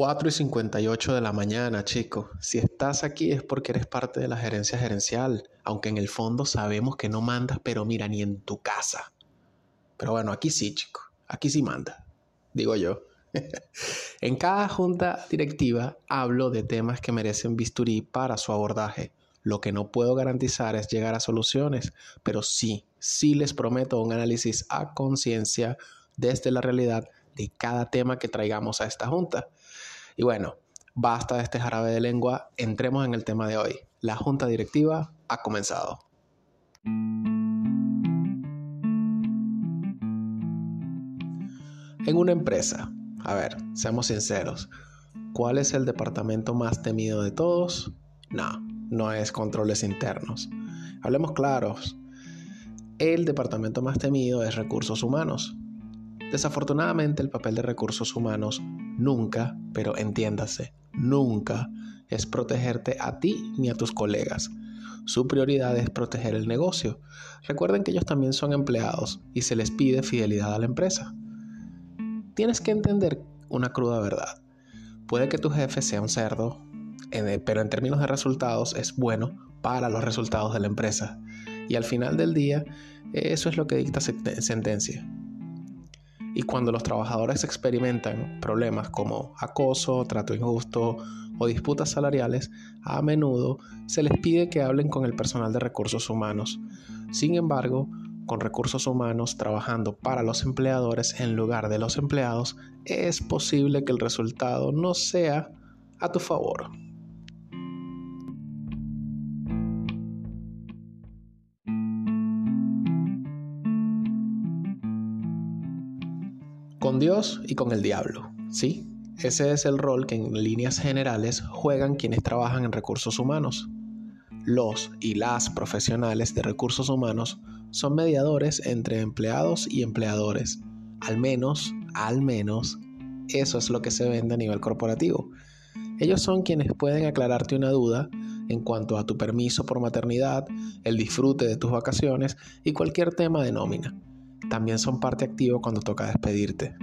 4 y 58 de la mañana, chico. Si estás aquí es porque eres parte de la gerencia gerencial, aunque en el fondo sabemos que no mandas, pero mira, ni en tu casa. Pero bueno, aquí sí, chico. Aquí sí manda, digo yo. en cada junta directiva hablo de temas que merecen bisturí para su abordaje. Lo que no puedo garantizar es llegar a soluciones, pero sí, sí les prometo un análisis a conciencia desde la realidad de cada tema que traigamos a esta junta. Y bueno, basta de este jarabe de lengua, entremos en el tema de hoy. La junta directiva ha comenzado. En una empresa, a ver, seamos sinceros, ¿cuál es el departamento más temido de todos? No, no es controles internos. Hablemos claros, el departamento más temido es recursos humanos. Desafortunadamente el papel de recursos humanos nunca, pero entiéndase, nunca es protegerte a ti ni a tus colegas. Su prioridad es proteger el negocio. Recuerden que ellos también son empleados y se les pide fidelidad a la empresa. Tienes que entender una cruda verdad. Puede que tu jefe sea un cerdo, pero en términos de resultados es bueno para los resultados de la empresa. Y al final del día, eso es lo que dicta sentencia. Y cuando los trabajadores experimentan problemas como acoso, trato injusto o disputas salariales, a menudo se les pide que hablen con el personal de recursos humanos. Sin embargo, con recursos humanos trabajando para los empleadores en lugar de los empleados, es posible que el resultado no sea a tu favor. Dios y con el diablo, ¿sí? Ese es el rol que en líneas generales juegan quienes trabajan en recursos humanos. Los y las profesionales de recursos humanos son mediadores entre empleados y empleadores. Al menos, al menos, eso es lo que se vende a nivel corporativo. Ellos son quienes pueden aclararte una duda en cuanto a tu permiso por maternidad, el disfrute de tus vacaciones y cualquier tema de nómina también son parte activa cuando toca despedirte.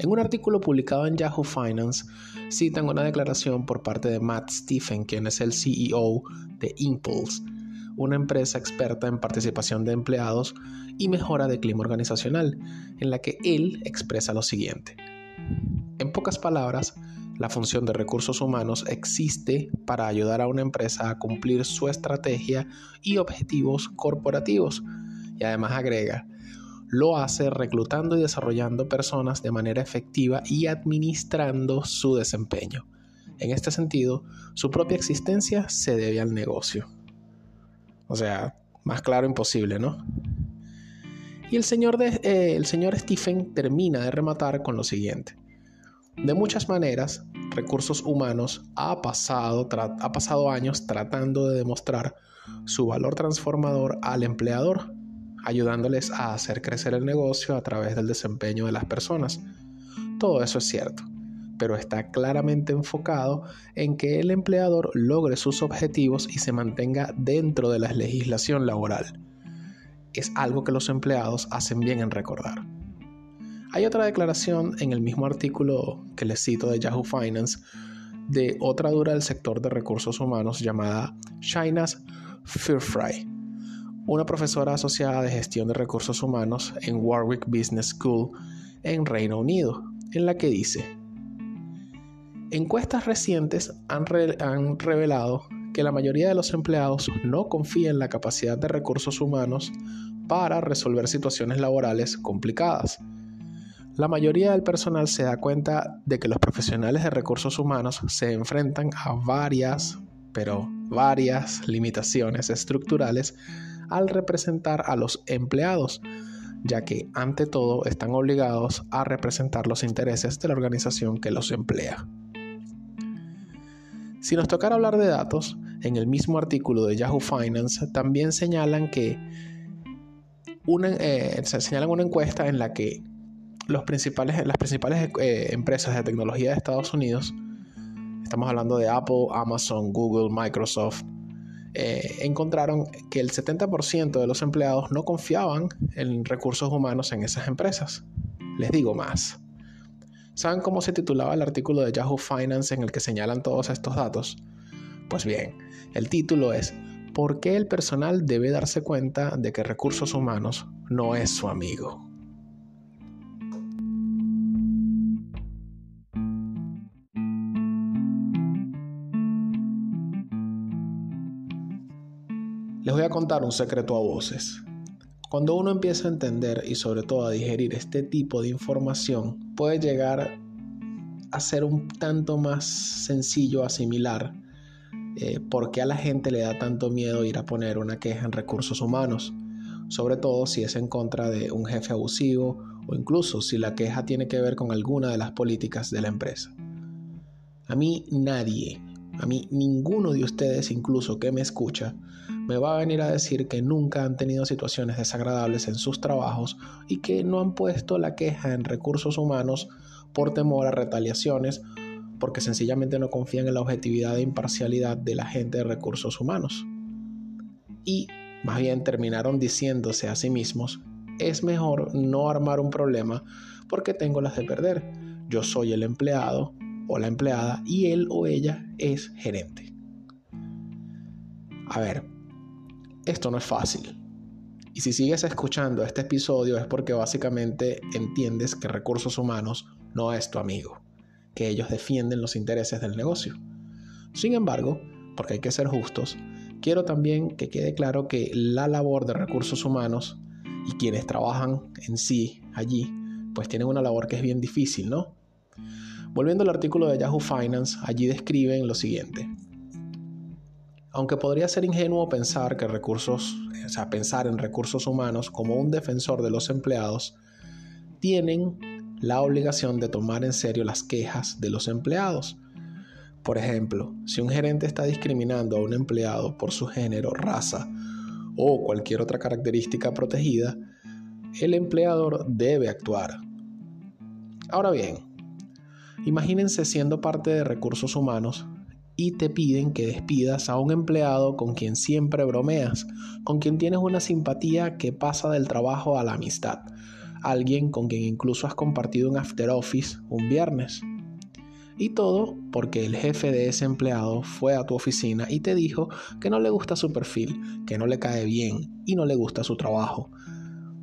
En un artículo publicado en Yahoo Finance, citan una declaración por parte de Matt Stephen, quien es el CEO de Impulse, una empresa experta en participación de empleados y mejora de clima organizacional, en la que él expresa lo siguiente. En pocas palabras, la función de recursos humanos existe para ayudar a una empresa a cumplir su estrategia y objetivos corporativos. Y además agrega, lo hace reclutando y desarrollando personas de manera efectiva y administrando su desempeño. En este sentido, su propia existencia se debe al negocio. O sea, más claro imposible, ¿no? Y el señor, eh, el señor Stephen termina de rematar con lo siguiente. De muchas maneras, recursos humanos ha pasado, ha pasado años tratando de demostrar su valor transformador al empleador ayudándoles a hacer crecer el negocio a través del desempeño de las personas. Todo eso es cierto, pero está claramente enfocado en que el empleador logre sus objetivos y se mantenga dentro de la legislación laboral. Es algo que los empleados hacen bien en recordar. Hay otra declaración en el mismo artículo que les cito de Yahoo Finance de otra dura del sector de recursos humanos llamada China's Fry una profesora asociada de gestión de recursos humanos en Warwick Business School en Reino Unido, en la que dice, encuestas recientes han, revelado que la mayoría de los empleados no confían en la capacidad de recursos humanos para resolver situaciones laborales complicadas. La mayoría del personal se da cuenta de que los profesionales de recursos humanos se enfrentan a varias, pero varias limitaciones estructurales al representar a los empleados, ya que ante todo están obligados a representar los intereses de la organización que los emplea. Si nos tocara hablar de datos, en el mismo artículo de Yahoo Finance también señalan que una, eh, señalan una encuesta en la que los principales, las principales eh, empresas de tecnología de Estados Unidos, estamos hablando de Apple, Amazon, Google, Microsoft, eh, encontraron que el 70% de los empleados no confiaban en recursos humanos en esas empresas. Les digo más. ¿Saben cómo se titulaba el artículo de Yahoo Finance en el que señalan todos estos datos? Pues bien, el título es ¿Por qué el personal debe darse cuenta de que recursos humanos no es su amigo? Les voy a contar un secreto a voces. Cuando uno empieza a entender y sobre todo a digerir este tipo de información, puede llegar a ser un tanto más sencillo asimilar eh, por qué a la gente le da tanto miedo ir a poner una queja en recursos humanos, sobre todo si es en contra de un jefe abusivo o incluso si la queja tiene que ver con alguna de las políticas de la empresa. A mí nadie, a mí ninguno de ustedes incluso que me escucha, me va a venir a decir que nunca han tenido situaciones desagradables en sus trabajos y que no han puesto la queja en recursos humanos por temor a retaliaciones, porque sencillamente no confían en la objetividad e imparcialidad de la gente de recursos humanos. Y más bien terminaron diciéndose a sí mismos, es mejor no armar un problema porque tengo las de perder. Yo soy el empleado o la empleada y él o ella es gerente. A ver, esto no es fácil. Y si sigues escuchando este episodio es porque básicamente entiendes que recursos humanos no es tu amigo, que ellos defienden los intereses del negocio. Sin embargo, porque hay que ser justos, quiero también que quede claro que la labor de recursos humanos y quienes trabajan en sí allí, pues tienen una labor que es bien difícil, ¿no? Volviendo al artículo de Yahoo Finance, allí describen lo siguiente. Aunque podría ser ingenuo pensar que recursos, o sea, pensar en recursos humanos como un defensor de los empleados, tienen la obligación de tomar en serio las quejas de los empleados. Por ejemplo, si un gerente está discriminando a un empleado por su género, raza o cualquier otra característica protegida, el empleador debe actuar. Ahora bien, imagínense siendo parte de recursos humanos y te piden que despidas a un empleado con quien siempre bromeas, con quien tienes una simpatía que pasa del trabajo a la amistad, alguien con quien incluso has compartido un after office un viernes. Y todo porque el jefe de ese empleado fue a tu oficina y te dijo que no le gusta su perfil, que no le cae bien y no le gusta su trabajo.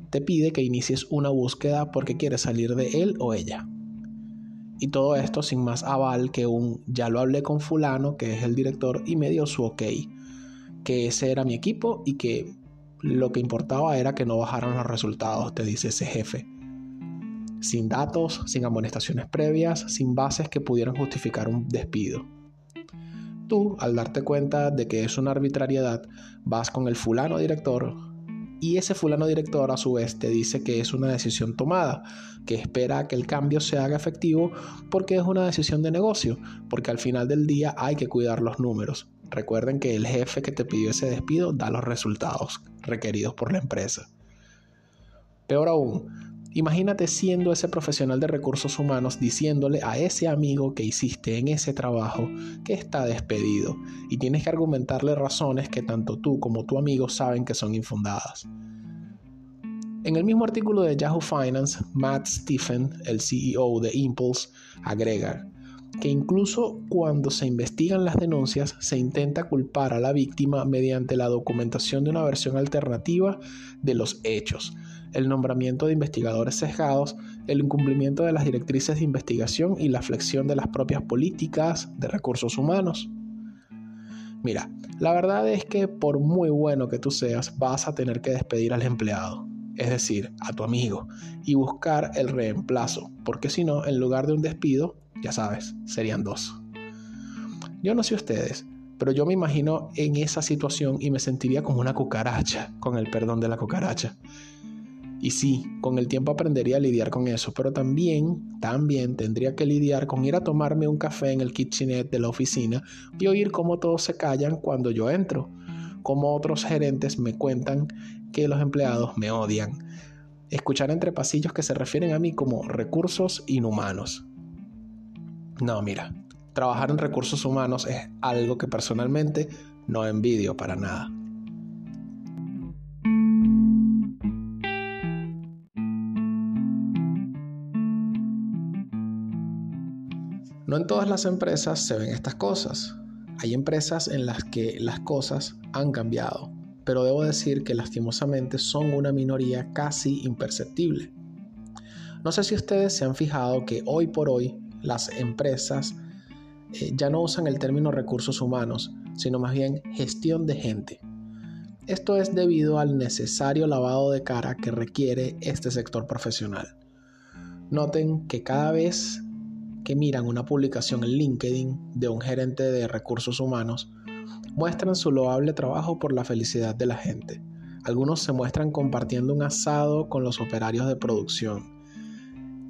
Te pide que inicies una búsqueda porque quiere salir de él o ella. Y todo esto sin más aval que un ya lo hablé con fulano, que es el director, y me dio su ok. Que ese era mi equipo y que lo que importaba era que no bajaran los resultados, te dice ese jefe. Sin datos, sin amonestaciones previas, sin bases que pudieran justificar un despido. Tú, al darte cuenta de que es una arbitrariedad, vas con el fulano director, y ese fulano director a su vez te dice que es una decisión tomada, que espera que el cambio se haga efectivo porque es una decisión de negocio, porque al final del día hay que cuidar los números. Recuerden que el jefe que te pidió ese despido da los resultados requeridos por la empresa. Peor aún, Imagínate siendo ese profesional de recursos humanos diciéndole a ese amigo que hiciste en ese trabajo que está despedido y tienes que argumentarle razones que tanto tú como tu amigo saben que son infundadas. En el mismo artículo de Yahoo Finance, Matt Stephen, el CEO de Impulse, agrega que incluso cuando se investigan las denuncias se intenta culpar a la víctima mediante la documentación de una versión alternativa de los hechos, el nombramiento de investigadores sesgados, el incumplimiento de las directrices de investigación y la flexión de las propias políticas de recursos humanos. Mira, la verdad es que por muy bueno que tú seas, vas a tener que despedir al empleado, es decir, a tu amigo, y buscar el reemplazo, porque si no, en lugar de un despido, ya sabes, serían dos. Yo no sé ustedes, pero yo me imagino en esa situación y me sentiría como una cucaracha, con el perdón de la cucaracha. Y sí, con el tiempo aprendería a lidiar con eso, pero también, también tendría que lidiar con ir a tomarme un café en el kitchenette de la oficina y oír cómo todos se callan cuando yo entro, cómo otros gerentes me cuentan que los empleados me odian, escuchar entre pasillos que se refieren a mí como recursos inhumanos. No, mira, trabajar en recursos humanos es algo que personalmente no envidio para nada. No en todas las empresas se ven estas cosas. Hay empresas en las que las cosas han cambiado, pero debo decir que lastimosamente son una minoría casi imperceptible. No sé si ustedes se han fijado que hoy por hoy las empresas eh, ya no usan el término recursos humanos, sino más bien gestión de gente. Esto es debido al necesario lavado de cara que requiere este sector profesional. Noten que cada vez que miran una publicación en LinkedIn de un gerente de recursos humanos, muestran su loable trabajo por la felicidad de la gente. Algunos se muestran compartiendo un asado con los operarios de producción.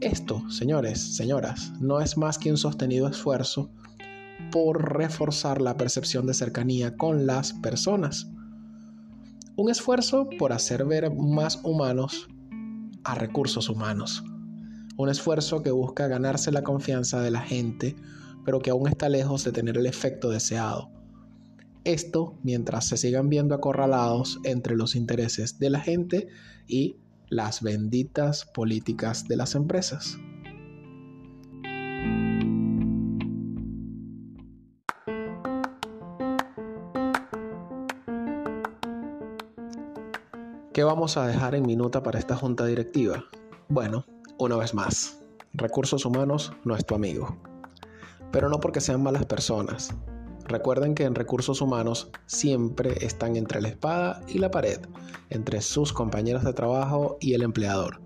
Esto, señores, señoras, no es más que un sostenido esfuerzo por reforzar la percepción de cercanía con las personas. Un esfuerzo por hacer ver más humanos a recursos humanos. Un esfuerzo que busca ganarse la confianza de la gente, pero que aún está lejos de tener el efecto deseado. Esto mientras se sigan viendo acorralados entre los intereses de la gente y las benditas políticas de las empresas. ¿Qué vamos a dejar en minuta para esta junta directiva? Bueno, una vez más, recursos humanos no es tu amigo. Pero no porque sean malas personas. Recuerden que en recursos humanos siempre están entre la espada y la pared, entre sus compañeros de trabajo y el empleador.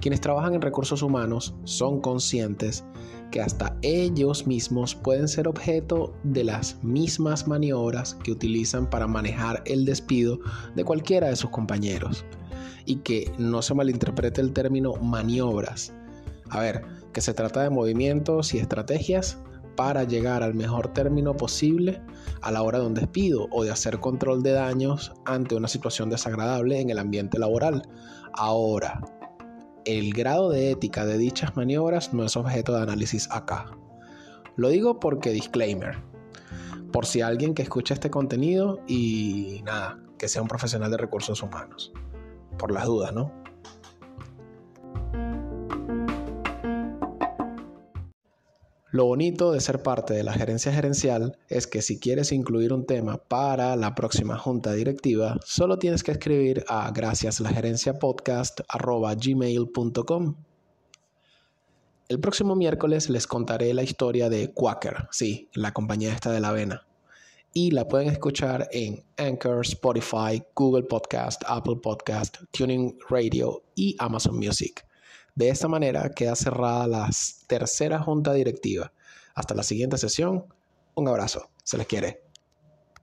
Quienes trabajan en recursos humanos son conscientes que hasta ellos mismos pueden ser objeto de las mismas maniobras que utilizan para manejar el despido de cualquiera de sus compañeros. Y que no se malinterprete el término maniobras. A ver, que se trata de movimientos y estrategias para llegar al mejor término posible a la hora de un despido o de hacer control de daños ante una situación desagradable en el ambiente laboral. Ahora, el grado de ética de dichas maniobras no es objeto de análisis acá. Lo digo porque disclaimer, por si alguien que escucha este contenido y nada, que sea un profesional de recursos humanos. Por las dudas, ¿no? Lo bonito de ser parte de la gerencia gerencial es que si quieres incluir un tema para la próxima junta directiva, solo tienes que escribir a graciaslagerenciapodcast.gmail.com El próximo miércoles les contaré la historia de Quaker, sí, la compañía esta de la avena. Y la pueden escuchar en Anchor, Spotify, Google Podcast, Apple Podcast, Tuning Radio y Amazon Music. De esta manera queda cerrada la tercera junta directiva. Hasta la siguiente sesión. Un abrazo. Se les quiere.